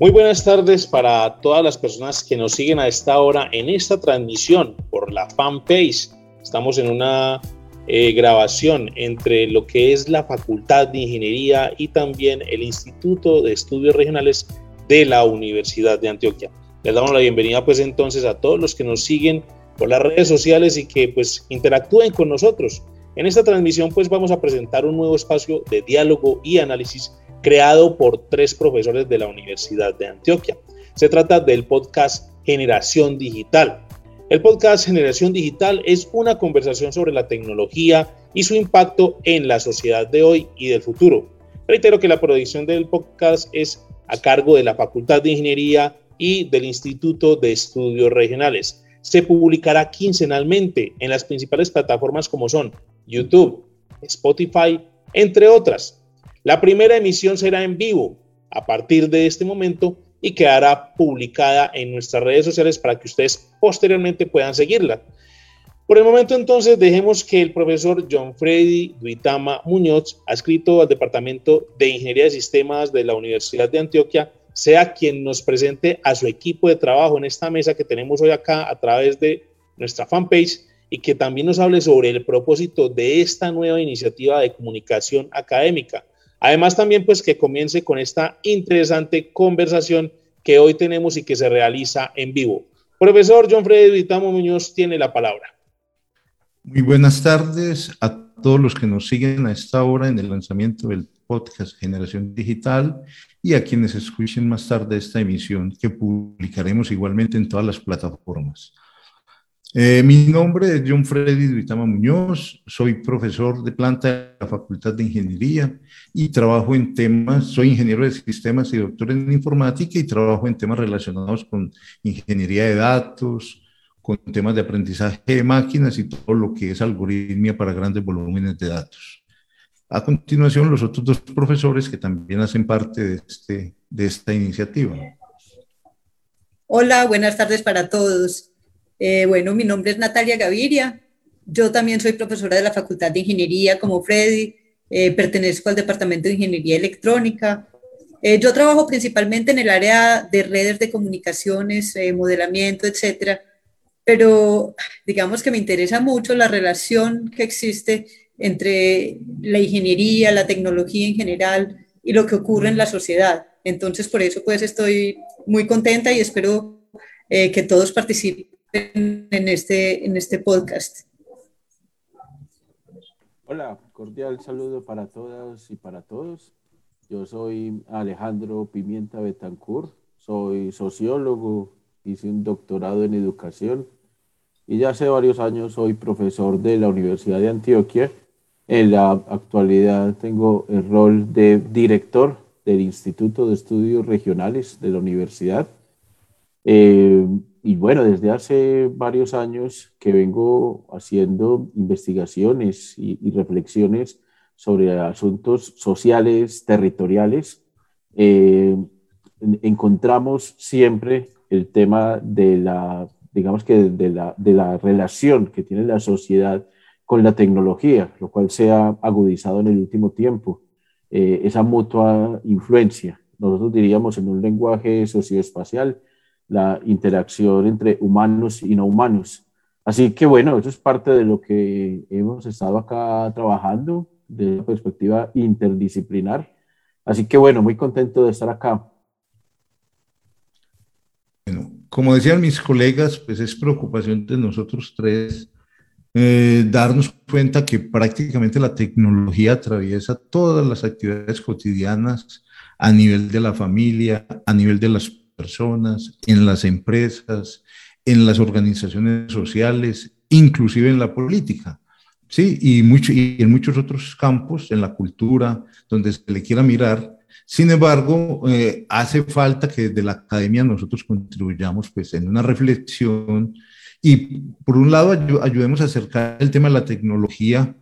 Muy buenas tardes para todas las personas que nos siguen a esta hora en esta transmisión por la fanpage. Estamos en una eh, grabación entre lo que es la Facultad de Ingeniería y también el Instituto de Estudios Regionales de la Universidad de Antioquia. Les damos la bienvenida pues entonces a todos los que nos siguen por las redes sociales y que pues interactúen con nosotros. En esta transmisión pues vamos a presentar un nuevo espacio de diálogo y análisis creado por tres profesores de la Universidad de Antioquia. Se trata del podcast Generación Digital. El podcast Generación Digital es una conversación sobre la tecnología y su impacto en la sociedad de hoy y del futuro. Reitero que la producción del podcast es a cargo de la Facultad de Ingeniería y del Instituto de Estudios Regionales. Se publicará quincenalmente en las principales plataformas como son YouTube, Spotify, entre otras. La primera emisión será en vivo a partir de este momento y quedará publicada en nuestras redes sociales para que ustedes posteriormente puedan seguirla. Por el momento entonces dejemos que el profesor John Freddy Duitama Muñoz, adscrito al Departamento de Ingeniería de Sistemas de la Universidad de Antioquia, sea quien nos presente a su equipo de trabajo en esta mesa que tenemos hoy acá a través de nuestra fanpage y que también nos hable sobre el propósito de esta nueva iniciativa de comunicación académica. Además también pues que comience con esta interesante conversación que hoy tenemos y que se realiza en vivo. Profesor John Freddy Vitamo Muñoz tiene la palabra. Muy buenas tardes a todos los que nos siguen a esta hora en el lanzamiento del podcast Generación Digital y a quienes escuchen más tarde esta emisión que publicaremos igualmente en todas las plataformas. Eh, mi nombre es John Freddy Duitama Muñoz, soy profesor de planta de la Facultad de Ingeniería y trabajo en temas, soy ingeniero de sistemas y doctor en informática y trabajo en temas relacionados con ingeniería de datos, con temas de aprendizaje de máquinas y todo lo que es algoritmia para grandes volúmenes de datos. A continuación, los otros dos profesores que también hacen parte de, este, de esta iniciativa. Hola, buenas tardes para todos. Eh, bueno, mi nombre es Natalia Gaviria. Yo también soy profesora de la Facultad de Ingeniería como Freddy. Eh, pertenezco al Departamento de Ingeniería Electrónica. Eh, yo trabajo principalmente en el área de redes de comunicaciones, modelamiento, etcétera. Pero digamos que me interesa mucho la relación que existe entre la ingeniería, la tecnología en general y lo que ocurre en la sociedad. Entonces, por eso pues estoy muy contenta y espero que todos participen en este, en este podcast. Hola, cordial saludo para todas y para todos. Yo soy Alejandro Pimienta Betancourt, soy sociólogo, hice un doctorado en educación y ya hace varios años soy profesor de la Universidad de Antioquia. En la actualidad tengo el rol de director del Instituto de Estudios Regionales de la universidad. Eh, y bueno, desde hace varios años que vengo haciendo investigaciones y, reflexiones sobre asuntos sociales, territoriales, eh, encontramos siempre el tema de la, digamos que de la, de la relación que tiene la sociedad con la tecnología, lo cual se ha agudizado en el último tiempo, eh, esa mutua influencia. Nosotros diríamos en un lenguaje socioespacial, la interacción entre humanos y no humanos. Así que bueno, eso es parte de lo que hemos estado acá trabajando desde la perspectiva interdisciplinar. Así que bueno, muy contento de estar acá. Bueno, como decían mis colegas, pues es preocupación de nosotros tres eh, darnos cuenta que prácticamente la tecnología atraviesa todas las actividades cotidianas a nivel de la familia, a nivel de las personas, en las empresas, en las organizaciones sociales, inclusive en la política. Sí, y, en muchos otros campos, en la cultura, donde se le quiera mirar. Sin embargo, eh, hace falta que desde la academia nosotros contribuyamos pues, en una reflexión y, por un lado, ayudemos a acercar el tema de la tecnología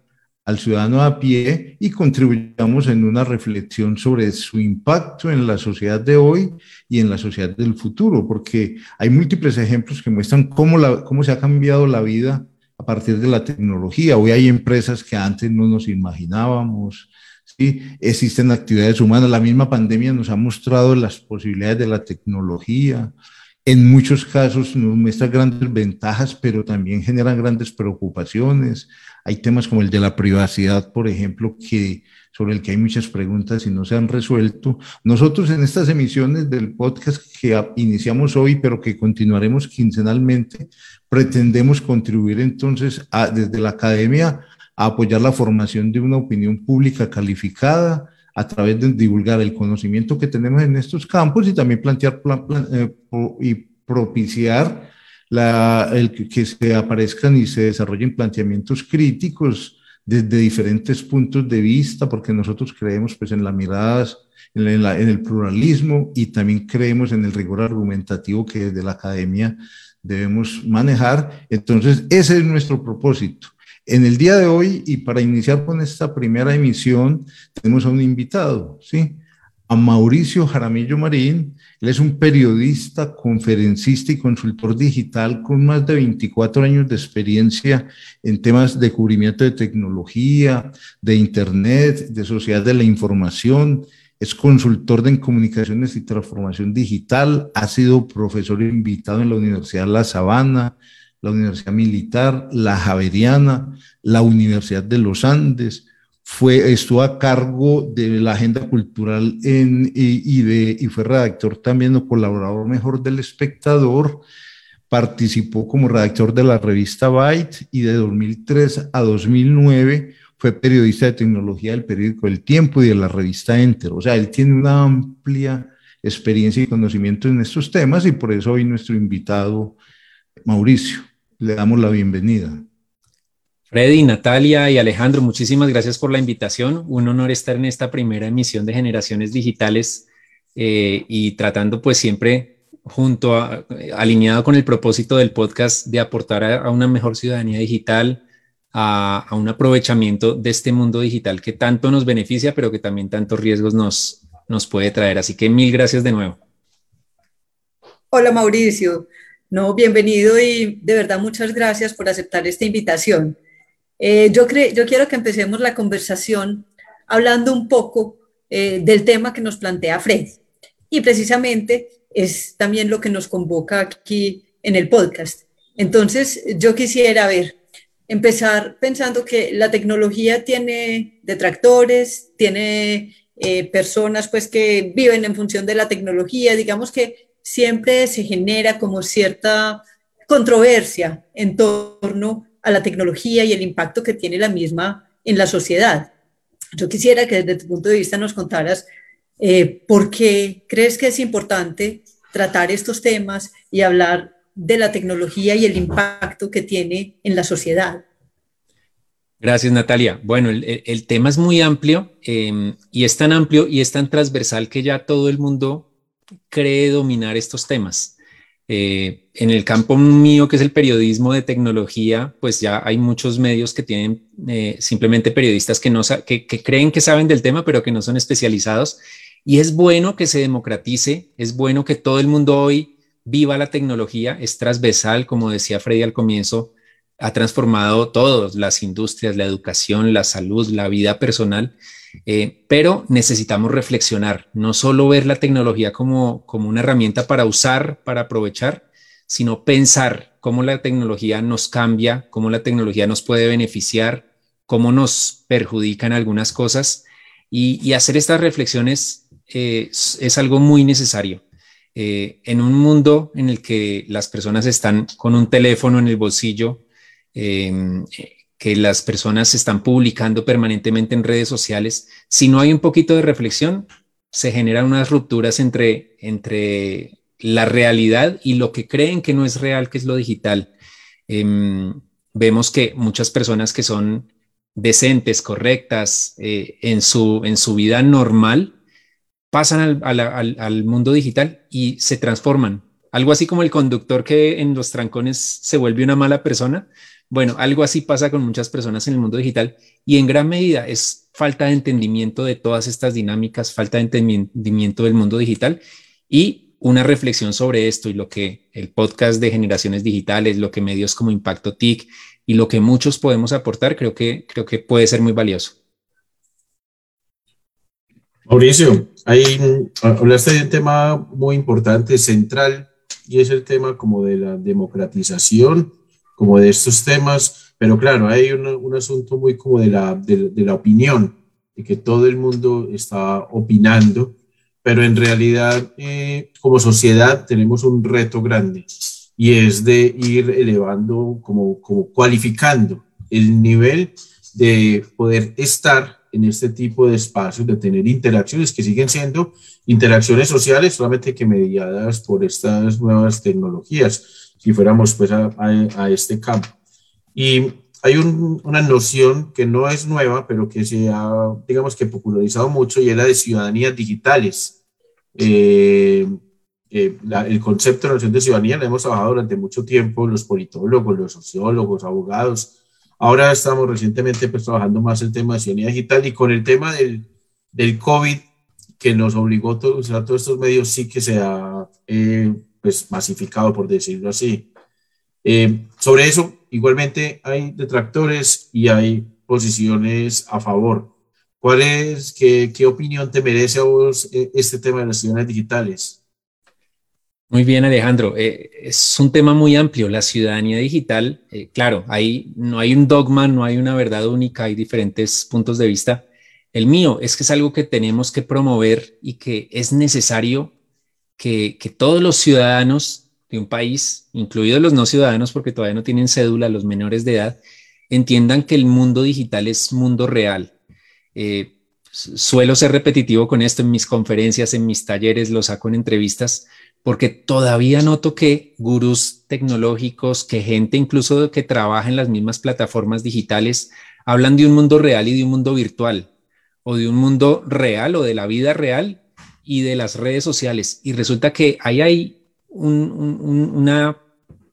al ciudadano a pie y contribuyamos en una reflexión sobre su impacto en la sociedad de hoy y en la sociedad del futuro, porque hay múltiples ejemplos que muestran cómo, la, cómo se ha cambiado la vida a partir de la tecnología. Hoy hay empresas que antes no nos imaginábamos, ¿sí? existen actividades humanas. La misma pandemia nos ha mostrado las posibilidades de la tecnología. En muchos casos nos muestra grandes ventajas, pero también generan grandes preocupaciones. Hay temas como el de la privacidad, por ejemplo, que, sobre el que hay muchas preguntas y no se han resuelto. Nosotros en estas emisiones del podcast que iniciamos hoy, pero que continuaremos quincenalmente, pretendemos contribuir entonces desde la academia a apoyar la formación de una opinión pública calificada a través de divulgar el conocimiento que tenemos en estos campos y también plantear eh, y propiciar la, el que se aparezcan y se desarrollen planteamientos críticos desde diferentes puntos de vista, porque nosotros creemos pues, en las miradas, en, en el pluralismo y también creemos en el rigor argumentativo que desde la academia debemos manejar. Entonces, ese es nuestro propósito en el día de hoy, y para iniciar con esta primera emisión, tenemos a un invitado, ¿sí? A Mauricio Jaramillo Marín. Él es un periodista, conferencista y consultor digital con más de 24 años de experiencia en temas de cubrimiento de tecnología, de Internet, de sociedad de la información. Es consultor de comunicaciones y transformación digital. Ha sido profesor invitado en la Universidad La Sabana, la Universidad Militar, la Javeriana, la Universidad de los Andes, fue, estuvo a cargo de la agenda cultural y, y fue redactor también o colaborador mejor del espectador, participó como redactor de la revista Byte y de 2003 a 2009 fue periodista de tecnología del periódico El Tiempo y de la revista Enter. O sea, él tiene una amplia experiencia y conocimiento en estos temas y por eso hoy nuestro invitado, Mauricio le damos la bienvenida. Freddy, Natalia y Alejandro, muchísimas gracias por la invitación. Un honor estar en esta primera emisión de Generaciones Digitales eh, y tratando pues siempre junto a, alineado con el propósito del podcast de aportar a, una mejor ciudadanía digital, a, a, un aprovechamiento de este mundo digital que tanto nos beneficia, pero que también tantos riesgos nos, nos puede traer. Así que mil gracias de nuevo. Hola Mauricio, no, bienvenido y de verdad muchas gracias por aceptar esta invitación. Eh, yo, yo quiero que empecemos la conversación hablando un poco eh, del tema que nos plantea Fred. Y precisamente es también lo que nos convoca aquí en el podcast. Entonces, yo quisiera ver, empezar pensando que la tecnología tiene detractores, tiene eh, personas pues que viven en función de la tecnología, digamos que siempre se genera como cierta controversia en torno a la tecnología y el impacto que tiene la misma en la sociedad. Yo quisiera que desde tu punto de vista nos contaras eh, por qué crees que es importante tratar estos temas y hablar de la tecnología y el impacto que tiene en la sociedad. Gracias, Natalia. Bueno, el, tema es muy amplio eh, y es tan amplio y es tan transversal que ya todo el mundo cree dominar estos temas. Eh, en el campo mío, que es el periodismo de tecnología, pues ya hay muchos medios que tienen eh, simplemente periodistas que, no, que, creen que saben del tema, pero que no son especializados. Y es bueno que se democratice, es bueno que todo el mundo hoy viva la tecnología, es transversal, como decía Freddy al comienzo, ha transformado todas las industrias, la educación, la salud, la vida personal. Eh, pero necesitamos reflexionar, no solo ver la tecnología como, como una herramienta para usar, para aprovechar, sino pensar cómo la tecnología nos cambia, cómo la tecnología nos puede beneficiar, cómo nos perjudica en algunas cosas. Y, hacer estas reflexiones eh, es, algo muy necesario. Eh, en un mundo en el que las personas están con un teléfono en el bolsillo, que las personas están publicando permanentemente en redes sociales, si no hay un poquito de reflexión, se generan unas rupturas entre, entre la realidad y lo que creen que no es real, que es lo digital. Em, vemos que muchas personas que son decentes, correctas eh, en, su, en su vida normal, pasan al mundo digital y se transforman. Algo así como el conductor que en los trancones se vuelve una mala persona, bueno, algo así pasa con muchas personas en el mundo digital y en gran medida es falta de entendimiento de todas estas dinámicas, falta de entendimiento del mundo digital y una reflexión sobre esto y lo que el podcast de generaciones digitales, lo que medios como Impacto TIC y lo que muchos podemos aportar, creo que, creo que puede ser muy valioso. Mauricio, ahí hablaste de un tema muy importante, central, y es el tema como de la democratización, como de estos temas, pero claro, hay un, un asunto muy como de la, de, la opinión, de que todo el mundo está opinando, pero en realidad eh, como sociedad tenemos un reto grande y es de ir elevando, como, como cualificando el nivel de poder estar en este tipo de espacios, de tener interacciones que siguen siendo interacciones sociales, solamente que mediadas por estas nuevas tecnologías, si fuéramos pues a, a, este campo. Y hay una noción que no es nueva, pero que se ha, digamos que popularizado mucho y es la de ciudadanías digitales. Eh, eh, el concepto de noción de ciudadanía lo hemos trabajado durante mucho tiempo los politólogos, los sociólogos, abogados, Ahora estamos recientemente pues, trabajando más el tema de ciudadanía digital y con el tema del, del COVID que nos obligó a usar todos estos medios, sí que se ha eh, pues, masificado, por decirlo así. Eh, sobre eso, igualmente hay detractores y hay posiciones a favor. ¿Cuál es, qué, qué opinión te merece a vos eh, este tema de las ciudades digitales? Muy bien, Alejandro. Eh, es un tema muy amplio. La ciudadanía digital, claro, ahí no hay un dogma, no hay una verdad única, hay diferentes puntos de vista. El mío es que es algo que tenemos que promover y que es necesario que, todos los ciudadanos de un país, incluidos los no ciudadanos, porque todavía no tienen cédula, los menores de edad, entiendan que el mundo digital es mundo real. Eh, suelo ser repetitivo con esto en mis conferencias, en mis talleres, lo saco en entrevistas porque todavía noto que gurús tecnológicos, que gente incluso que trabaja en las mismas plataformas digitales, hablan de un mundo real y de un mundo virtual, o de un mundo real o de la vida real y de las redes sociales. Y resulta que ahí hay una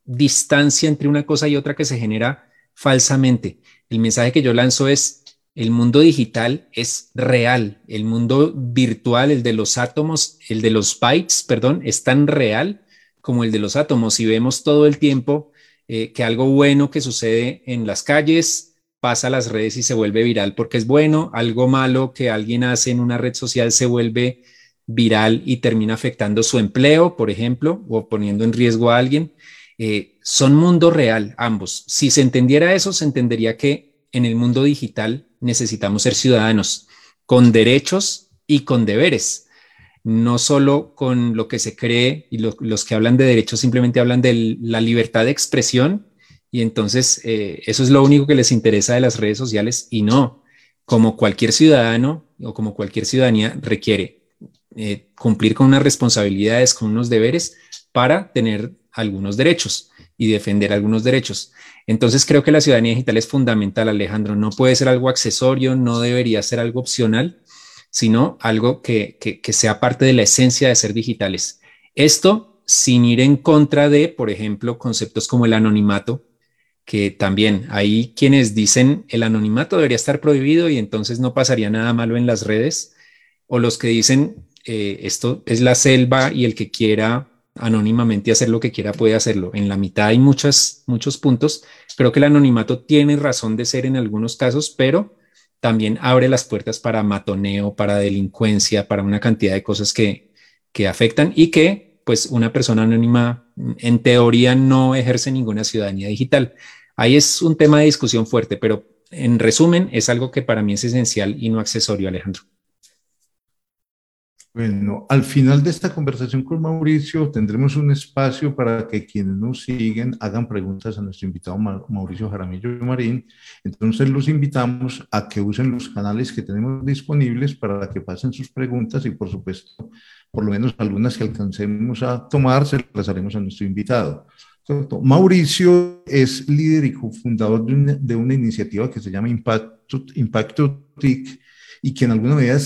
distancia entre una cosa y otra que se genera falsamente. El mensaje que yo lanzo es, el mundo digital es real, el mundo virtual, el de los átomos, el de los bytes, perdón, es tan real como el de los átomos. Y vemos todo el tiempo eh, que algo bueno que sucede en las calles pasa a las redes y se vuelve viral porque es bueno, algo malo que alguien hace en una red social se vuelve viral y termina afectando su empleo, por ejemplo, o poniendo en riesgo a alguien. Eh, son mundo real ambos. Si se entendiera eso, se entendería que en el mundo digital necesitamos ser ciudadanos con derechos y con deberes, no solo con lo que se cree y los que hablan de derechos simplemente hablan de la libertad de expresión y entonces eh, eso es lo único que les interesa de las redes sociales y no, como cualquier ciudadano o como cualquier ciudadanía requiere eh, cumplir con unas responsabilidades, con unos deberes para tener algunos derechos y defender algunos derechos. Entonces creo que la ciudadanía digital es fundamental, Alejandro. No puede ser algo accesorio, no debería ser algo opcional, sino algo que, sea parte de la esencia de ser digitales. Esto sin ir en contra de, por ejemplo, conceptos como el anonimato, que también hay quienes dicen el anonimato debería estar prohibido y entonces no pasaría nada malo en las redes, o los que dicen eh, esto es la selva y el que quiera anónimamente hacer lo que quiera puede hacerlo. En la mitad hay muchas, muchos puntos. Creo que el anonimato tiene razón de ser en algunos casos, pero también abre las puertas para matoneo, para delincuencia, para una cantidad de cosas que, que afectan y que pues una persona anónima en teoría no ejerce ninguna ciudadanía digital. Ahí es un tema de discusión fuerte, pero en resumen es algo que para mí es esencial y no accesorio, Alejandro. Bueno, al final de esta conversación con Mauricio tendremos un espacio para que quienes nos siguen hagan preguntas a nuestro invitado Mauricio Jaramillo Marín. Entonces los invitamos a que usen los canales que tenemos disponibles para que pasen sus preguntas y por supuesto, por lo menos algunas que alcancemos a tomar, se las haremos a nuestro invitado. Mauricio es líder y cofundador de una, de una iniciativa que se llama Impacto, Impacto TIC y que en alguna medida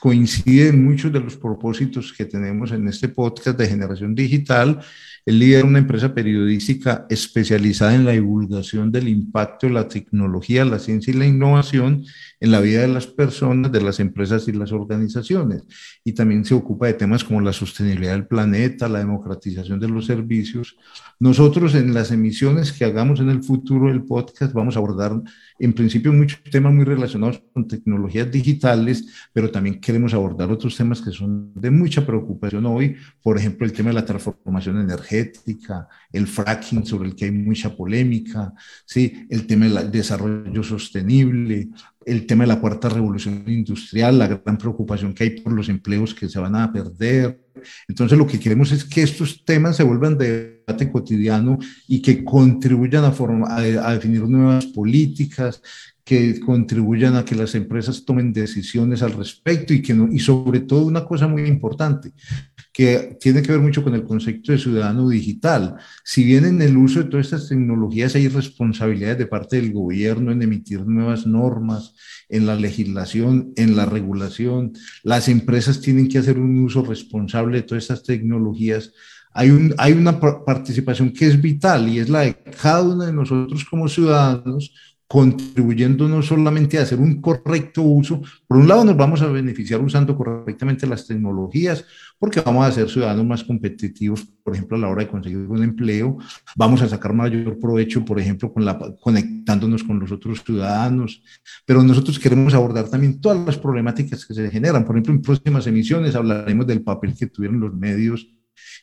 coinciden muchos de los propósitos que tenemos en este podcast de generación digital. Él lidera una empresa periodística especializada en la divulgación del impacto de la tecnología, la ciencia y la innovación en la vida de las personas, de las empresas y las organizaciones. Y también se ocupa de temas como la sostenibilidad del planeta, la democratización de los servicios. Nosotros en las emisiones que hagamos en el futuro del podcast vamos a abordar en principio muchos temas muy relacionados con tecnologías tecnologías digitales, pero también queremos abordar otros temas que son de mucha preocupación hoy, por ejemplo, el tema de la transformación energética, el fracking sobre el que hay mucha polémica, ¿sí? el tema del desarrollo sostenible, el tema de la cuarta revolución industrial, la gran preocupación que hay por los empleos que se van a perder. Entonces lo que queremos es que estos temas se vuelvan de debate cotidiano y que contribuyan a, a, a definir nuevas políticas, que contribuyan a que las empresas tomen decisiones al respecto y, que no, y sobre todo una cosa muy importante, que tiene que ver mucho con el concepto de ciudadano digital. Si bien en el uso de todas estas tecnologías hay responsabilidades de parte del gobierno en emitir nuevas normas, en la legislación, en la regulación, las empresas tienen que hacer un uso responsable de todas estas tecnologías. Hay, un, hay una participación que es vital y es la de cada uno de nosotros como ciudadanos contribuyendo no solamente a hacer un correcto uso, por un lado nos vamos a beneficiar usando correctamente las tecnologías, porque vamos a ser ciudadanos más competitivos, por ejemplo, a la hora de conseguir un empleo, vamos a sacar mayor provecho, por ejemplo, con la, conectándonos con los otros ciudadanos, pero nosotros queremos abordar también todas las problemáticas que se generan. Por ejemplo, en próximas emisiones hablaremos del papel que tuvieron los medios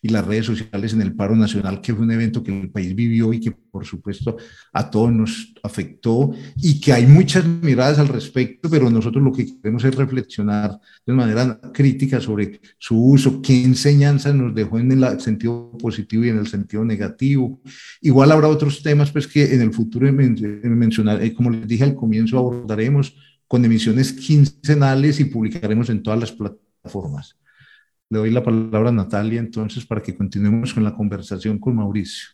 y las redes sociales en el paro nacional, que fue un evento que el país vivió y que por supuesto a todos nos afectó y que hay muchas miradas al respecto, pero nosotros lo que queremos es reflexionar de manera crítica sobre su uso, qué enseñanza nos dejó en el sentido positivo y en el sentido negativo. Igual habrá otros temas pues que en el futuro mencionar, eh, como les dije al comienzo, abordaremos con emisiones quincenales y publicaremos en todas las plataformas. Le doy la palabra a Natalia entonces para que continuemos con la conversación con Mauricio.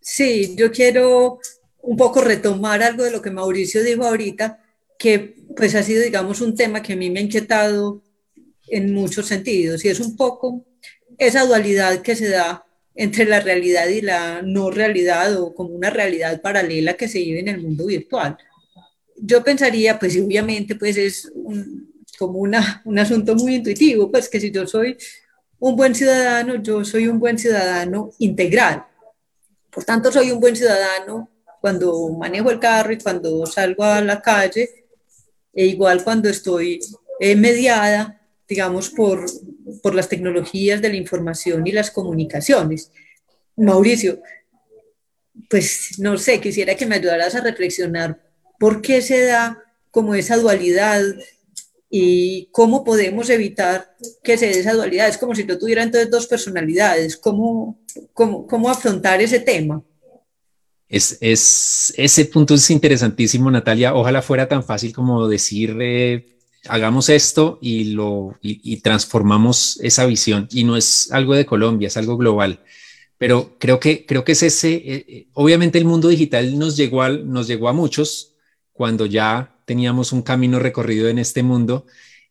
Sí, yo quiero un poco retomar algo de lo que Mauricio dijo ahorita, que pues ha sido, digamos, un tema que a mí me ha inquietado en muchos sentidos y es un poco esa dualidad que se da entre la realidad y la no realidad o como una realidad paralela que se vive en el mundo virtual. Yo pensaría, pues obviamente, pues es un, como una, un asunto muy intuitivo, pues que si yo soy un buen ciudadano, yo soy un buen ciudadano integral. Por tanto, soy un buen ciudadano cuando manejo el carro y cuando salgo a la calle, e igual cuando estoy eh, mediada, digamos, por, por las tecnologías de la información y las comunicaciones. Mauricio, pues no sé, quisiera que me ayudaras a reflexionar por qué se da como esa dualidad y cómo podemos evitar que se dé esa dualidad. Es como si yo tuviera entonces dos personalidades. ¿Cómo, cómo, cómo afrontar ese tema? Es, es, ese punto es interesantísimo, Natalia. Ojalá fuera tan fácil como decir, eh, hagamos esto y, lo, y, transformamos esa visión. Y no es algo de Colombia, es algo global. Pero creo que, creo que es ese, eh, eh, obviamente el mundo digital nos llegó, nos llegó a muchos cuando ya teníamos un camino recorrido en este mundo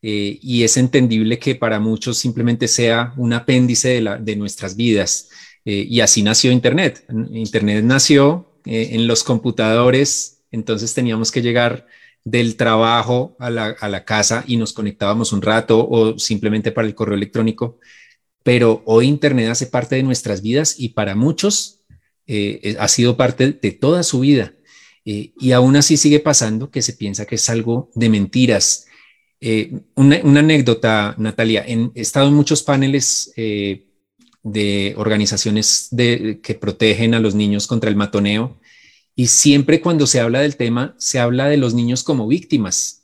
eh, y es entendible que para muchos simplemente sea un apéndice de, nuestras vidas. Eh, y así nació Internet. Internet nació eh, en los computadores, entonces teníamos que llegar del trabajo a la, a la, casa y nos conectábamos un rato o simplemente para el correo electrónico. Pero hoy Internet hace parte de nuestras vidas y para muchos ha sido parte de toda su vida. Eh, y aún así sigue pasando que se piensa que es algo de mentiras. Eh, una, anécdota, Natalia, he estado en muchos paneles eh, de organizaciones que protegen a los niños contra el matoneo y siempre cuando se habla del tema se habla de los niños como víctimas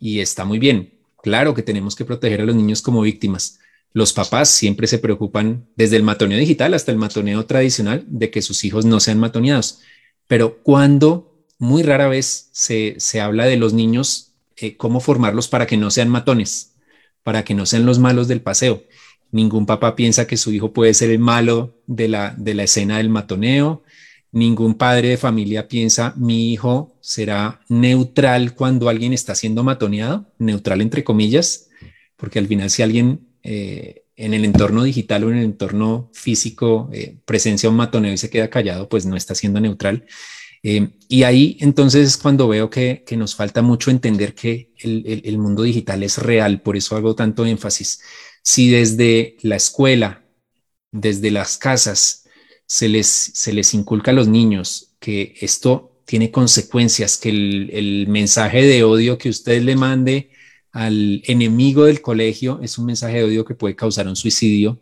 y está muy bien. Claro que tenemos que proteger a los niños como víctimas. Los papás siempre se preocupan desde el matoneo digital hasta el matoneo tradicional de que sus hijos no sean matoneados pero cuando muy rara vez se, habla de los niños, eh, cómo formarlos para que no sean matones, para que no sean los malos del paseo. Ningún papá piensa que su hijo puede ser el malo de la, de la escena del matoneo. Ningún padre de familia piensa mi hijo será neutral cuando alguien está siendo matoneado, neutral entre comillas, porque al final si alguien eh, en el entorno digital o en el entorno físico eh, presencia un matoneo y se queda callado, pues no está siendo neutral. Eh, y ahí entonces es cuando veo que, nos falta mucho entender que el, mundo digital es real, por eso hago tanto énfasis. Si desde la escuela, desde las casas, se les, se les inculca a los niños que esto tiene consecuencias, que el mensaje de odio que usted le mande al enemigo del colegio es un mensaje de odio que puede causar un suicidio.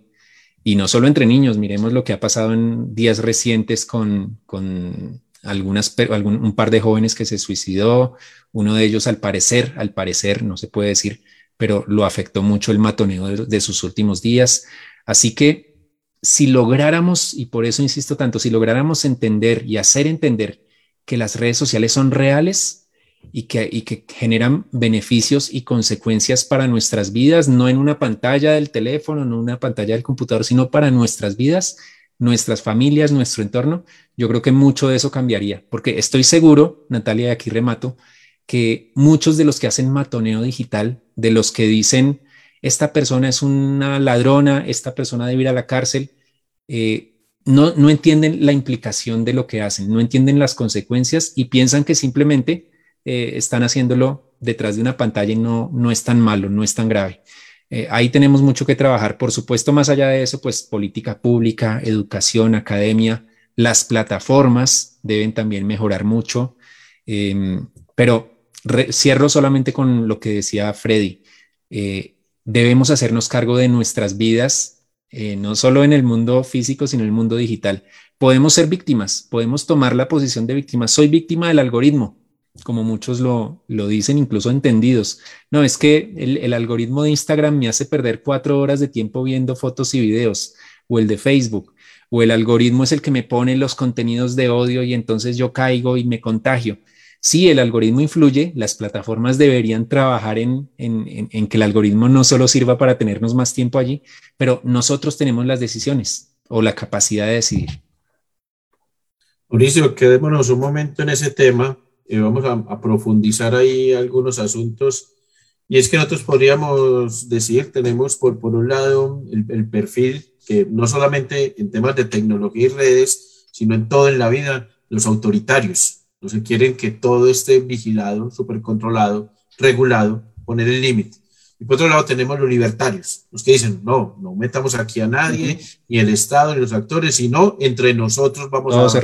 Y no solo entre niños, miremos lo que ha pasado en días recientes con, con algún, un par de jóvenes que se suicidó, uno de ellos al parecer, al parecer, no se puede decir, pero lo afectó mucho el matoneo de, sus últimos días. Así que si lográramos, y por eso insisto tanto, si lográramos entender y hacer entender que las redes sociales son reales y que, generan beneficios y consecuencias para nuestras vidas, no en una pantalla del teléfono, no en una pantalla del computador, sino para nuestras vidas, nuestras familias, nuestro entorno, yo creo que mucho de eso cambiaría, porque estoy seguro, Natalia, y aquí remato, que muchos de los que hacen matoneo digital, de los que dicen, esta persona es una ladrona, esta persona debe ir a la cárcel, eh, no, no entienden la implicación de lo que hacen, no entienden las consecuencias y piensan que simplemente eh, están haciéndolo detrás de una pantalla y no, no es tan malo, no es tan grave. Eh, ahí tenemos mucho que trabajar. Por supuesto, más allá de eso, pues política pública, educación, academia, las plataformas deben también mejorar mucho. Em, pero cierro solamente con lo que decía Freddy. Eh, debemos hacernos cargo de nuestras vidas, no solo en el mundo físico, sino en el mundo digital. Podemos ser víctimas, podemos tomar la posición de víctima. Soy víctima del algoritmo, como muchos lo, lo dicen, incluso entendidos. No, es que el, el algoritmo de Instagram me hace perder cuatro horas de tiempo viendo fotos y videos, o el de Facebook, o el algoritmo es el que me pone los contenidos de odio y entonces yo caigo y me contagio. Sí, el algoritmo influye, las plataformas deberían trabajar en, que el algoritmo no solo sirva para tenernos más tiempo allí, pero nosotros tenemos las decisiones o la capacidad de decidir. Mauricio, quedémonos un momento en ese tema y vamos a, profundizar ahí algunos asuntos. Y es que nosotros podríamos decir, tenemos por, por un lado el, el perfil que no solamente en temas de tecnología y redes, sino en todo en la vida, los autoritarios, entonces quieren que todo esté vigilado, súper controlado, regulado, poner el límite. Y por otro lado tenemos los libertarios, los que dicen, no, no metamos aquí a nadie, ni el Estado, ni los actores, sino entre nosotros vamos a, a,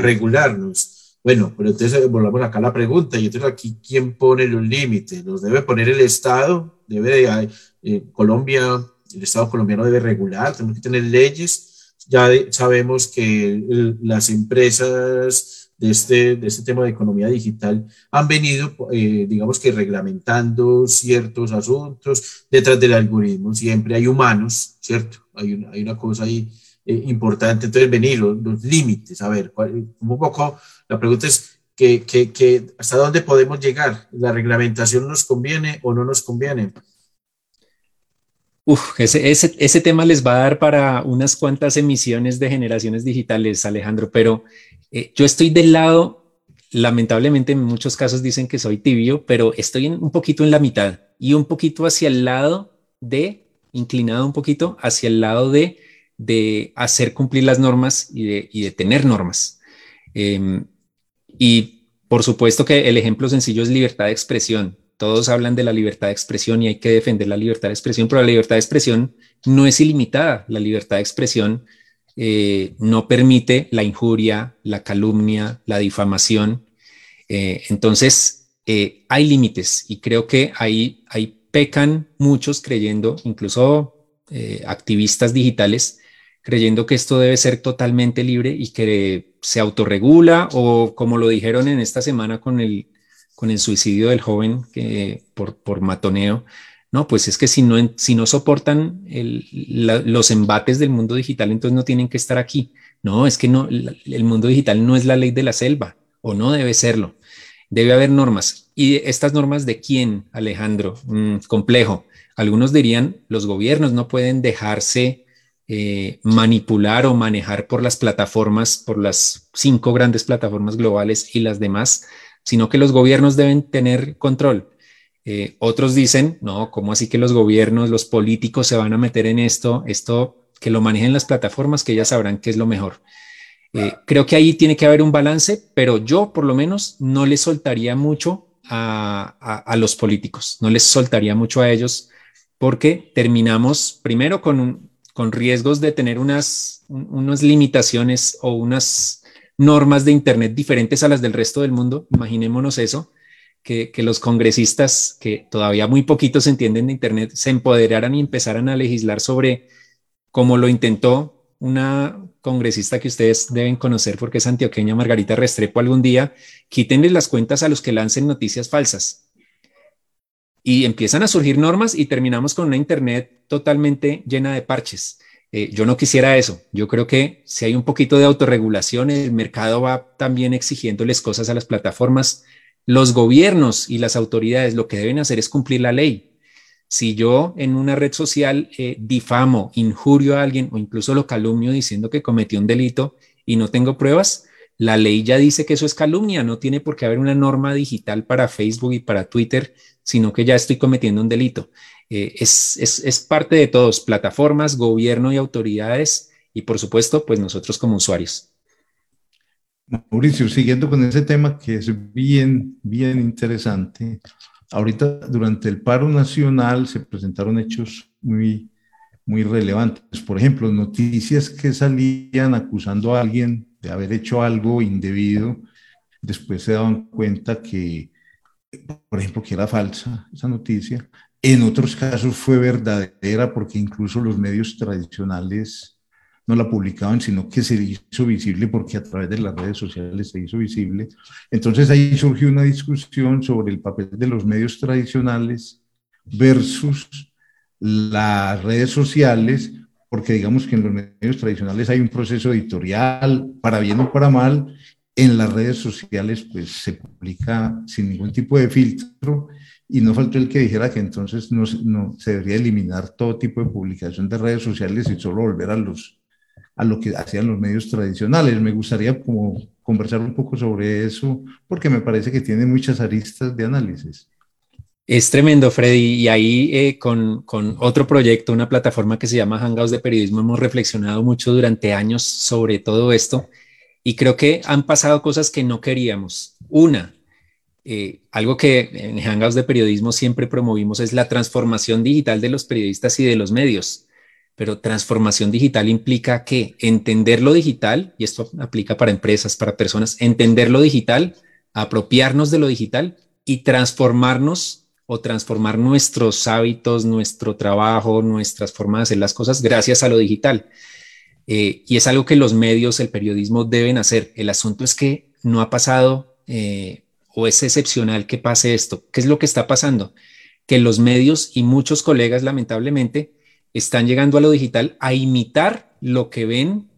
regularnos. Bueno, pero entonces volvamos acá a la pregunta, y entonces aquí, ¿quién pone los límites? ¿Los debe poner el Estado? ¿Debe de, eh, Colombia, el Estado colombiano debe regular? ¿Tenemos que tener leyes? Ya sabemos que las empresas de este, de este tema de economía digital han venido, eh, digamos que reglamentando ciertos asuntos detrás del algoritmo. Siempre hay humanos, ¿cierto? Hay una, hay una cosa ahí eh, importante. Entonces, venir los, límites, a ver, un poco, la pregunta es que, que, que hasta dónde podemos llegar. ¿La reglamentación nos conviene o no nos conviene? Uf, ese, ese, ese, tema les va a dar para unas cuantas emisiones de generaciones digitales, Alejandro, pero eh, yo estoy del lado, lamentablemente en muchos casos dicen que soy tibio, pero estoy un poquito en la mitad y un poquito hacia el lado de, inclinado un poquito hacia el lado de, de hacer cumplir las normas y de, y de tener normas. Em, y por supuesto que el ejemplo sencillo es libertad de expresión todos hablan de la libertad de expresión y hay que defender la libertad de expresión, pero la libertad de expresión no es ilimitada. La libertad de expresión eh, no permite la injuria, la calumnia, la difamación. Eh, entonces, eh, hay límites y creo que ahí, ahí pecan muchos creyendo, incluso activistas digitales, creyendo que esto debe ser totalmente libre y que se autorregula o como lo dijeron en esta semana con el con el suicidio del joven que, por, por matoneo. No, pues es que si no, si no soportan los embates del mundo digital, entonces no tienen que estar aquí. No, es que no, el mundo digital no es la ley de la selva o no debe serlo. Debe haber normas. ¿Y estas normas de quién, Alejandro? Mm, complejo. Algunos dirían, los gobiernos no pueden dejarse eh, manipular o manejar por las plataformas, por las cinco grandes plataformas globales y las demás sino que los gobiernos deben tener control. Eh, otros dicen, no, ¿cómo así que los gobiernos, los políticos se van a meter en esto? Esto que lo manejen las plataformas, que ya sabrán qué es lo mejor. Eh, creo que ahí tiene que haber un balance, pero yo por lo menos no les soltaría mucho a, los políticos, no les soltaría mucho a ellos, porque terminamos primero con, con riesgos de tener unas, unas limitaciones o unas normas de Internet diferentes a las del resto del mundo, imaginémonos eso, que, los congresistas, que todavía muy poquitos entienden de Internet, se empoderaran y empezaran a legislar sobre, como lo intentó una congresista que ustedes deben conocer porque es antioqueña, Margarita Restrepo, algún día, quítenle las cuentas a los que lancen noticias falsas. Y empiezan a surgir normas y terminamos con una Internet totalmente llena de parches. Eh, yo no quisiera eso. Yo creo que si hay un poquito de autorregulación, el mercado va también exigiéndoles cosas a las plataformas. Los gobiernos y las autoridades lo que deben hacer es cumplir la ley. Si yo en una red social eh, difamo, injurio a alguien o incluso lo calumnio diciendo que cometió un delito y no tengo pruebas, la ley ya dice que eso es calumnia, no tiene por qué haber una norma digital para Facebook y para Twitter, sino que ya estoy cometiendo un delito. Eh, es, es parte de todos, plataformas, gobierno y autoridades, y por supuesto, pues nosotros como usuarios. Mauricio, siguiendo con ese tema que es bien, bien interesante, ahorita durante el paro nacional se presentaron hechos muy, muy relevantes. Por ejemplo, noticias que salían acusando a alguien de haber hecho algo indebido, después se daban cuenta que, por ejemplo, que era falsa esa noticia. En otros casos fue verdadera porque incluso los medios tradicionales no la publicaban, sino que se hizo visible porque a través de las redes sociales se hizo visible. Entonces ahí surgió una discusión sobre el papel de los medios tradicionales versus las redes sociales, porque digamos que en los medios tradicionales hay un proceso editorial, para bien o para mal, en las redes sociales pues se publica sin ningún tipo de filtro y no faltó el que dijera que entonces no, no se debería eliminar todo tipo de publicación de redes sociales y solo volver a los a lo que hacían los medios tradicionales. Me gustaría como conversar un poco sobre eso, porque me parece que tiene muchas aristas de análisis. Es tremendo, Freddy. Y ahí eh, con, con, otro proyecto, una plataforma que se llama Hangouts de Periodismo, hemos reflexionado mucho durante años sobre todo esto. Y creo que han pasado cosas que no queríamos. Una, eh, algo que en Hangouts de Periodismo siempre promovimos es la transformación digital de los periodistas y de los medios. Pero transformación digital implica que entender lo digital, y esto aplica para empresas, para personas, entender lo digital, apropiarnos de lo digital y transformarnos o transformar nuestros hábitos, nuestro trabajo, nuestras formas de hacer las cosas gracias a lo digital. Eh, y es algo que los medios, el periodismo deben hacer. El asunto es que no ha pasado eh, o es excepcional que pase esto. ¿Qué es lo que está pasando? Que los medios y muchos colegas, lamentablemente, están llegando a lo digital a imitar lo que ven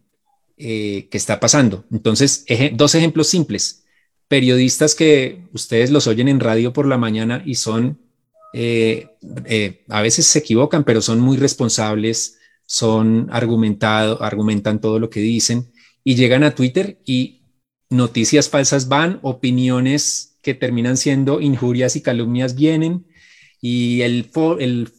eh, que está pasando. Entonces, dos ejemplos simples. Periodistas que ustedes los oyen en radio por la mañana y son, eh, eh, a veces se equivocan, pero son muy responsables, son argumentado, argumentan todo lo que dicen y llegan a Twitter y noticias falsas van, opiniones que terminan siendo injurias y calumnias vienen y el,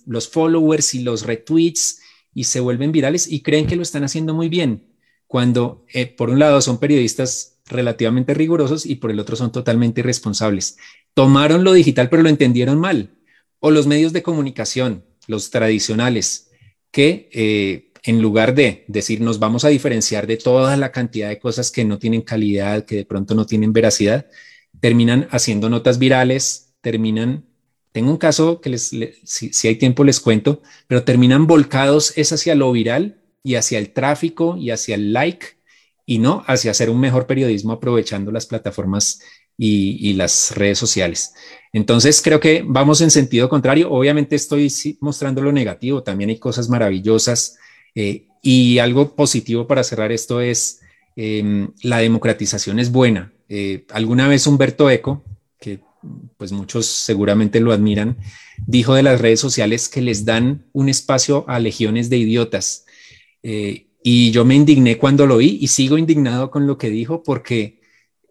los followers y los retweets y se vuelven virales y creen que lo están haciendo muy bien, cuando eh, por un lado son periodistas relativamente rigurosos y por el otro son totalmente irresponsables. Tomaron lo digital pero lo entendieron mal. O los medios de comunicación, los tradicionales, que eh, en lugar de decir nos vamos a diferenciar de toda la cantidad de cosas que no tienen calidad, que de pronto no tienen veracidad, terminan haciendo notas virales, terminan tengo un caso que les, si, hay tiempo les cuento, pero terminan volcados es hacia lo viral y hacia el tráfico y hacia el like y no hacia hacer un mejor periodismo aprovechando las plataformas y, las redes sociales. Entonces creo que vamos en sentido contrario. Obviamente estoy mostrando lo negativo, también hay cosas maravillosas eh, y algo positivo para cerrar esto es em, la democratización es buena. Eh, alguna vez Humberto Eco, que pues muchos seguramente lo admiran, dijo de las redes sociales que les dan un espacio a legiones de idiotas. Eh, y yo me indigné cuando lo vi y sigo indignado con lo que dijo porque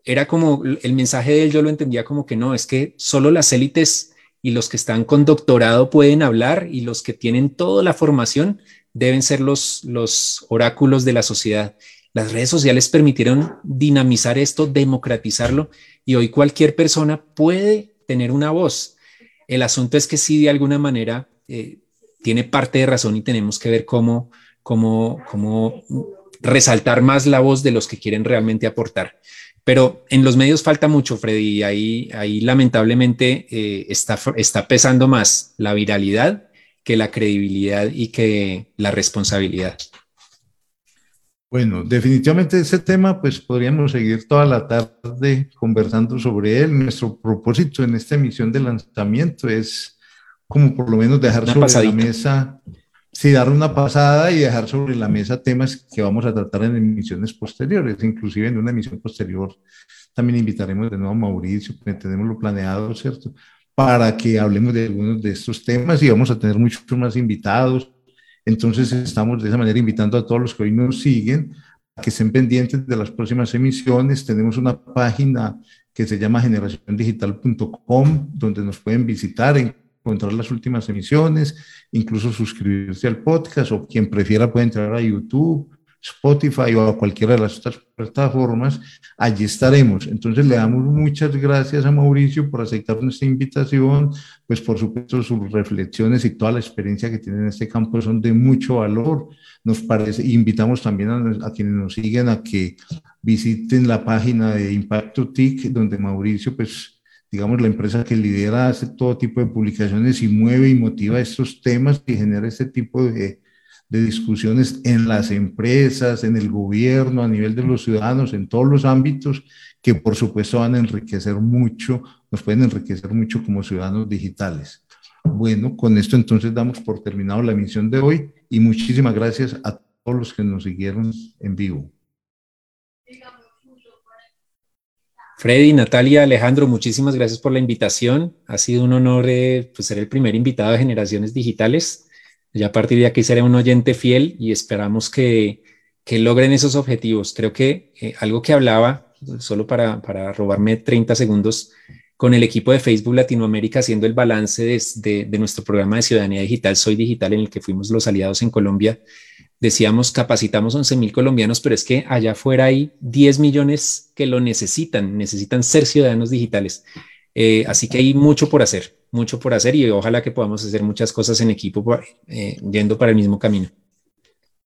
era como el mensaje de él, yo lo entendía como que no, es que solo las élites y los que están con doctorado pueden hablar y los que tienen toda la formación deben ser los, los oráculos de la sociedad. Las redes sociales permitieron dinamizar esto, democratizarlo y hoy cualquier persona puede tener una voz. El asunto es que sí, de alguna manera, eh, tiene parte de razón y tenemos que ver cómo, cómo, cómo resaltar más la voz de los que quieren realmente aportar. Pero en los medios falta mucho, Freddy, y ahí, ahí lamentablemente eh, está, está pesando más la viralidad que la credibilidad y que la responsabilidad. Bueno, definitivamente ese tema, pues podríamos seguir toda la tarde conversando sobre él. Nuestro propósito en esta emisión de lanzamiento es como por lo menos dejar sobre la mesa, sí, dar una pasada y dejar sobre la mesa temas que vamos a tratar en emisiones posteriores, inclusive en una emisión posterior también invitaremos de nuevo a Mauricio, tenemos lo planeado, ¿cierto? Para que hablemos de algunos de estos temas y vamos a tener muchos más invitados. Entonces estamos de esa manera invitando a todos los que hoy nos siguen a que estén pendientes de las próximas emisiones. Tenemos una página que se llama generaciondigital.com donde nos pueden visitar, encontrar las últimas emisiones, incluso suscribirse al podcast o quien prefiera puede entrar a YouTube, Spotify o a cualquiera de las otras plataformas, allí estaremos. Entonces le damos muchas gracias a Mauricio por aceptar nuestra invitación, pues por supuesto sus reflexiones y toda la experiencia que tiene en este campo son de mucho valor. Nos parece, invitamos también a, a quienes nos siguen a que visiten la página de Impacto TIC, donde Mauricio pues digamos, la empresa que lidera, hace todo tipo de publicaciones y mueve y motiva estos temas y genera este tipo de, de discusiones en las empresas, en el gobierno, a nivel de los ciudadanos, en todos los ámbitos que por supuesto van a enriquecer mucho, nos pueden enriquecer mucho como ciudadanos digitales. Bueno, con esto entonces damos por terminado la emisión de hoy y muchísimas gracias a todos los que nos siguieron en vivo. Freddy, Natalia, Alejandro, muchísimas gracias por la invitación. Ha sido un honor eh, pues, ser el primer invitado de Generaciones Digitales. Ya a partir de aquí seré un oyente fiel y esperamos que, que logren esos objetivos. Creo que eh, algo que hablaba, solo para, para, robarme 30 segundos, con el equipo de Facebook Latinoamérica haciendo el balance de, de, nuestro programa de ciudadanía digital, Soy Digital, en el que fuimos los aliados en Colombia, decíamos, capacitamos 11 mil colombianos, pero es que allá afuera hay 10 millones que lo necesitan, necesitan ser ciudadanos digitales. Eh, así que hay mucho por hacer, mucho por hacer y ojalá que podamos hacer muchas cosas en equipo eh, yendo para el mismo camino.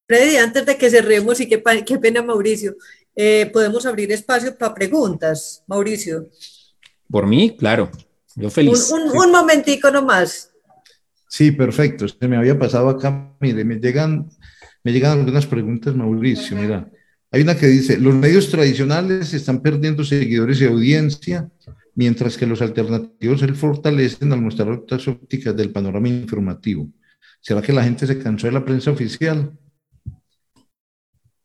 Freddy, antes de que cerremos y qué, qué pena Mauricio, eh, podemos abrir espacio para preguntas, Mauricio. Por mí, claro, yo feliz. Un, un, un momentico nomás. Sí, perfecto. Se me había pasado acá. Mire, me llegan, me llegan algunas preguntas, Mauricio. Mira, hay una que dice: los medios tradicionales están perdiendo seguidores y audiencia mientras que los alternativos se fortalecen al mostrar otras ópticas del panorama informativo. ¿Será que la gente se cansó de la prensa oficial?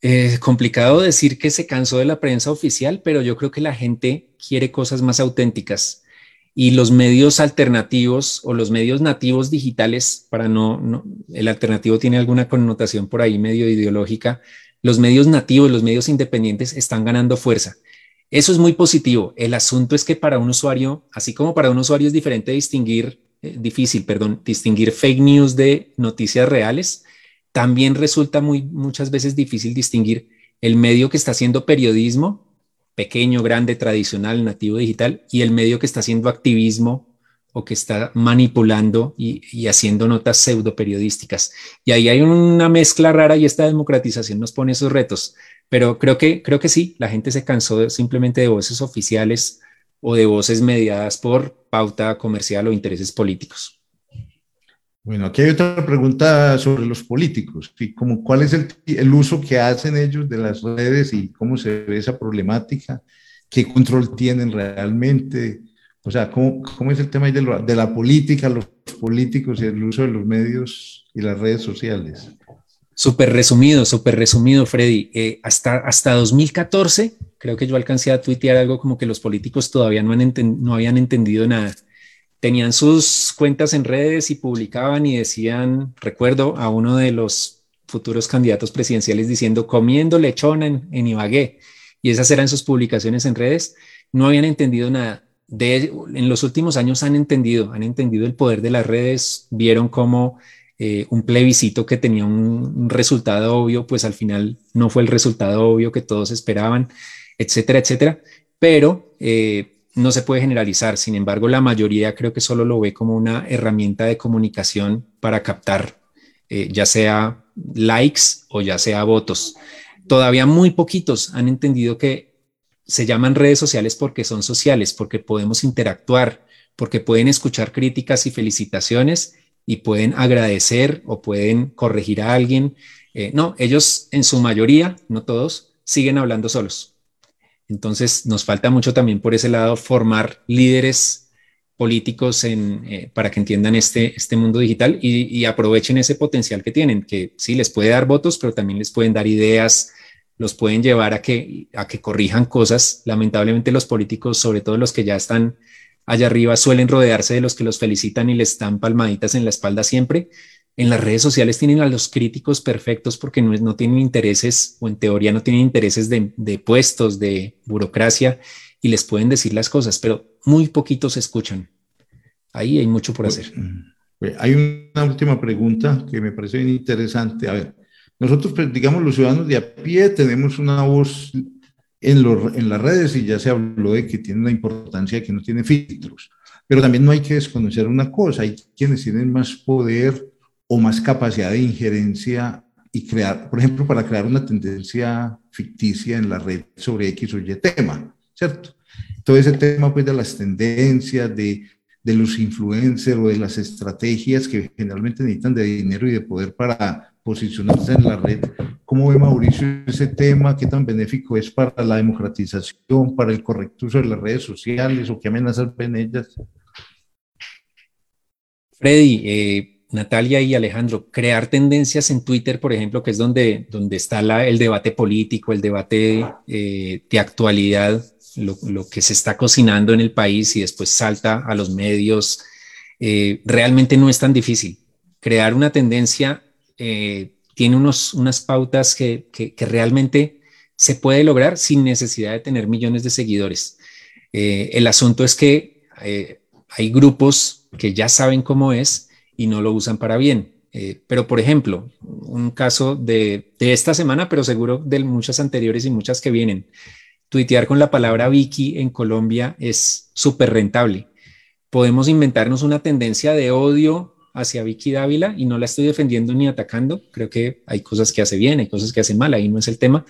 Es complicado decir que se cansó de la prensa oficial, pero yo creo que la gente quiere cosas más auténticas y los medios alternativos o los medios nativos digitales, para no, el alternativo tiene alguna connotación por ahí medio ideológica, los medios nativos, los medios independientes están ganando fuerza. Eso es muy positivo. El asunto es que para un usuario, así como para un usuario es diferente distinguir, eh, difícil, perdón, distinguir fake news de noticias reales, también resulta muy, muchas veces difícil distinguir el medio que está haciendo periodismo, pequeño, grande, tradicional, nativo digital, y el medio que está haciendo activismo o que está manipulando y, haciendo notas pseudo periodísticas. Y ahí hay una mezcla rara y esta democratización nos pone esos retos. Pero creo que, creo que sí, la gente se cansó simplemente de voces oficiales o de voces mediadas por pauta comercial o intereses políticos. Bueno, aquí hay otra pregunta sobre los políticos, y como cuál es el, el, uso que hacen ellos de las redes y cómo se ve esa problemática, qué control tienen realmente, o sea, cómo, es el tema de la política, los políticos y el uso de los medios y las redes sociales. Súper resumido, súper resumido, Freddy. Eh, hasta, hasta 2014, creo que yo alcancé a tuitear algo como que los políticos todavía no, han no habían entendido nada. Tenían sus cuentas en redes y publicaban y decían, recuerdo a uno de los futuros candidatos presidenciales diciendo, comiendo lechona en, en Ibagué. Y esas eran sus publicaciones en redes. No habían entendido nada. De, en los últimos años han entendido, han entendido el poder de las redes, vieron cómo eh, un plebiscito que tenía un, resultado obvio, pues al final no fue el resultado obvio que todos esperaban, etcétera, etcétera. Pero eh, no se puede generalizar. Sin embargo, la mayoría creo que solo lo ve como una herramienta de comunicación para captar, eh, ya sea likes o ya sea votos. Todavía muy poquitos han entendido que se llaman redes sociales porque son sociales, porque podemos interactuar, porque pueden escuchar críticas y felicitaciones y pueden agradecer o pueden corregir a alguien. Eh, no, ellos en su mayoría, no todos, siguen hablando solos. Entonces nos falta mucho también por ese lado formar líderes políticos eh, para que entiendan este, este mundo digital y, y, aprovechen ese potencial que tienen, que sí les puede dar votos, pero también les pueden dar ideas, los pueden llevar a que, a que corrijan cosas. Lamentablemente los políticos, sobre todo los que ya están allá arriba, suelen rodearse de los que los felicitan y les dan palmaditas en la espalda siempre. En las redes sociales tienen a los críticos perfectos porque no, no tienen intereses o en teoría no tienen intereses de, de puestos, de burocracia y les pueden decir las cosas, pero muy poquitos escuchan. Ahí hay mucho por hacer. Hay una última pregunta que me parece bien interesante. A ver, nosotros, pues, digamos, los ciudadanos de a pie tenemos una voz en, en las redes y ya se habló de que tiene una importancia que no tiene filtros. Pero también no hay que desconocer una cosa, hay quienes tienen más poder o más capacidad de injerencia y crear, por ejemplo, para crear una tendencia ficticia en la red sobre X o Y tema, ¿cierto? Todo ese tema pues de las tendencias, de, de los influencers o de las estrategias que generalmente necesitan de dinero y de poder para posicionarse en la red. ¿Cómo ve Mauricio ese tema? ¿Qué tan benéfico es para la democratización, para el correcto uso de las redes sociales o qué amenazas ven ellas? Freddy, eh, Natalia y Alejandro, crear tendencias en Twitter, por ejemplo, que es donde, donde está el debate político, el debate eh, de actualidad, lo, lo, que se está cocinando en el país y después salta a los medios, eh, realmente no es tan difícil. Crear una tendencia eh, tiene unos, unas pautas que, que, realmente se puede lograr sin necesidad de tener millones de seguidores. Eh, el asunto es que hay grupos que ya saben cómo es y no lo usan para bien. pero, por ejemplo, un caso de, de, esta semana, pero seguro de muchas anteriores y muchas que vienen, tuitear con la palabra Vicky en Colombia es súper rentable. Podemos inventarnos una tendencia de odio hacia Vicky Dávila y no la estoy defendiendo ni atacando. Creo que hay cosas que hace bien, hay cosas que hace mal, ahí no es el tema.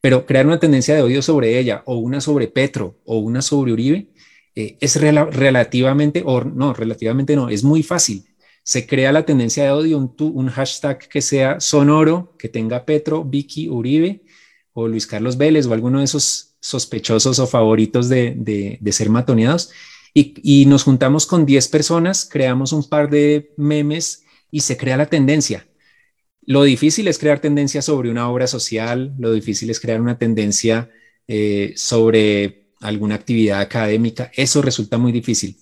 Pero crear una tendencia de odio sobre ella o una sobre Petro o una sobre Uribe eh, es relativamente, o no, relativamente no, es muy fácil. Se crea la tendencia de odio, un, un hashtag que sea sonoro, que tenga Petro, Vicky, Uribe o Luis Carlos Vélez o alguno de esos sospechosos o favoritos de, de, ser matoneados y, nos juntamos con 10 personas, creamos un par de memes y se crea la tendencia. Lo difícil es crear tendencia sobre una obra social, lo difícil es crear una tendencia eh, sobre alguna actividad académica, eso resulta muy difícil.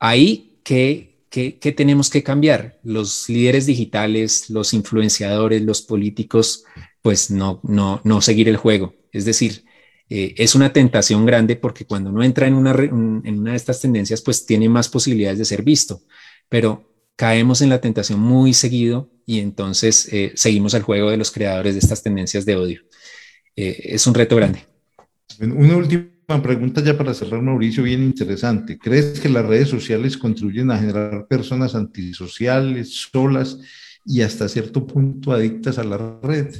Ahí, ¿qué, qué, qué tenemos que cambiar? Los líderes digitales, los influenciadores, los políticos, pues no, no, no seguir el juego. Es decir, eh, es una tentación grande porque cuando uno entra en una, en una de estas tendencias, pues tiene más posibilidades de ser visto, pero caemos en la tentación muy seguido y entonces eh, seguimos el juego de los creadores de estas tendencias de odio. Eh, es un reto grande. Una última pregunta ya para cerrar, Mauricio, bien interesante. ¿Crees que las redes sociales contribuyen a generar personas antisociales, solas y hasta cierto punto adictas a la red?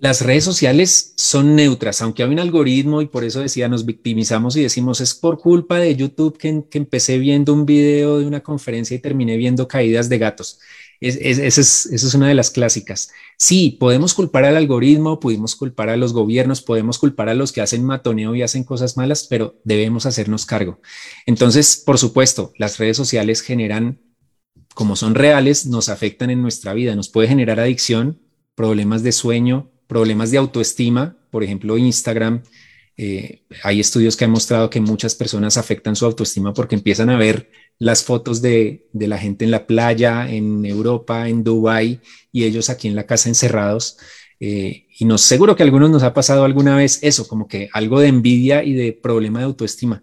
Las redes sociales son neutras, aunque hay un algoritmo y por eso decía, nos victimizamos y decimos, es por culpa de YouTube que, empecé viendo un video de una conferencia y terminé viendo caídas de gatos. Esa es, una de las clásicas. Sí, podemos culpar al algoritmo, pudimos culpar a los gobiernos, podemos culpar a los que hacen matoneo y hacen cosas malas, pero debemos hacernos cargo. Entonces, por supuesto, las redes sociales generan, como son reales, nos afectan en nuestra vida, nos puede generar adicción, problemas de sueño, problemas de autoestima, por ejemplo, Instagram, eh, hay estudios que han mostrado que muchas personas afectan su autoestima porque empiezan a ver las fotos de, la gente en la playa, en Europa, en Dubai y ellos aquí en la casa encerrados. Eh, y nos seguro que a algunos nos ha pasado alguna vez eso, como que algo de envidia y de problema de autoestima.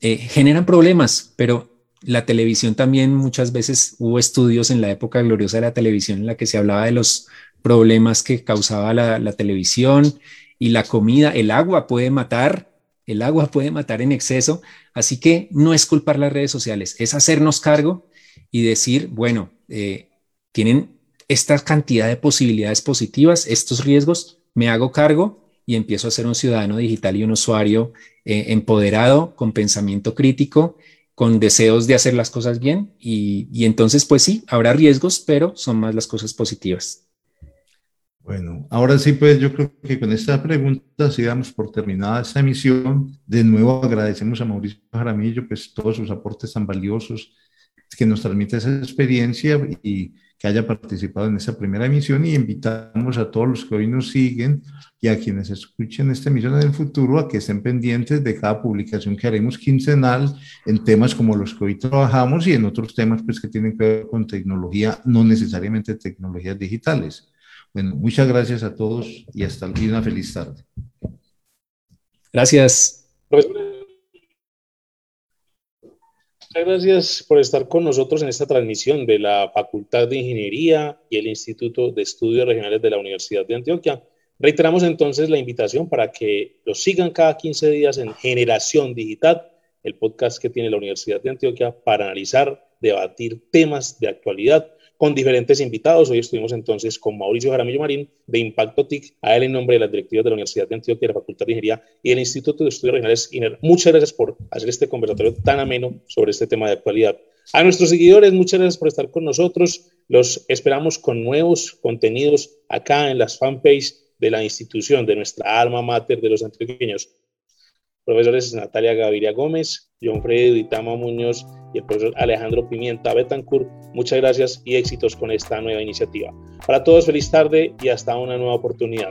Eh, generan problemas, pero la televisión también muchas veces hubo estudios en la época gloriosa de la televisión en la que se hablaba de los problemas que causaba la, televisión y la comida. El agua puede matar, el agua puede matar en exceso. Así que no es culpar las redes sociales, es hacernos cargo y decir, bueno, eh, tienen esta cantidad de posibilidades positivas, estos riesgos, me hago cargo y empiezo a ser un ciudadano digital y un usuario eh, empoderado, con pensamiento crítico, con deseos de hacer las cosas bien y, y entonces pues sí, habrá riesgos, pero son más las cosas positivas. Bueno, ahora sí, pues yo creo que con esta pregunta sí damos por terminada esta emisión. De nuevo agradecemos a Mauricio Jaramillo, pues todos sus aportes tan valiosos que nos transmite esa experiencia y que haya participado en esta primera emisión y invitamos a todos los que hoy nos siguen y a quienes escuchen esta emisión en el futuro a que estén pendientes de cada publicación que haremos quincenal en temas como los que hoy trabajamos y en otros temas pues que tienen que ver con tecnología, no necesariamente tecnologías digitales. Bueno, muchas gracias a todos y hasta una feliz tarde. Gracias. Muchas gracias por estar con nosotros en esta transmisión de la Facultad de Ingeniería y el Instituto de Estudios Regionales de la Universidad de Antioquia. Reiteramos entonces la invitación para que los sigan cada 15 días en Generación Digital, el podcast que tiene la Universidad de Antioquia para analizar, debatir temas de actualidad con diferentes invitados. Hoy estuvimos entonces con Mauricio Jaramillo Marín de Impacto TIC, a él en nombre de las directivas de la Universidad de Antioquia, de la Facultad de Ingeniería y el Instituto de Estudios Regionales INER. Muchas gracias por hacer este conversatorio tan ameno sobre este tema de actualidad. A nuestros seguidores, muchas gracias por estar con nosotros. Los esperamos con nuevos contenidos acá en las fanpage de la institución, de nuestra alma mater de los antioqueños profesores Natalia Gaviria Gómez, John Freddy Itama Muñoz y el profesor Alejandro Pimienta Betancourt. Muchas gracias y éxitos con esta nueva iniciativa. Para todos, feliz tarde y hasta una nueva oportunidad.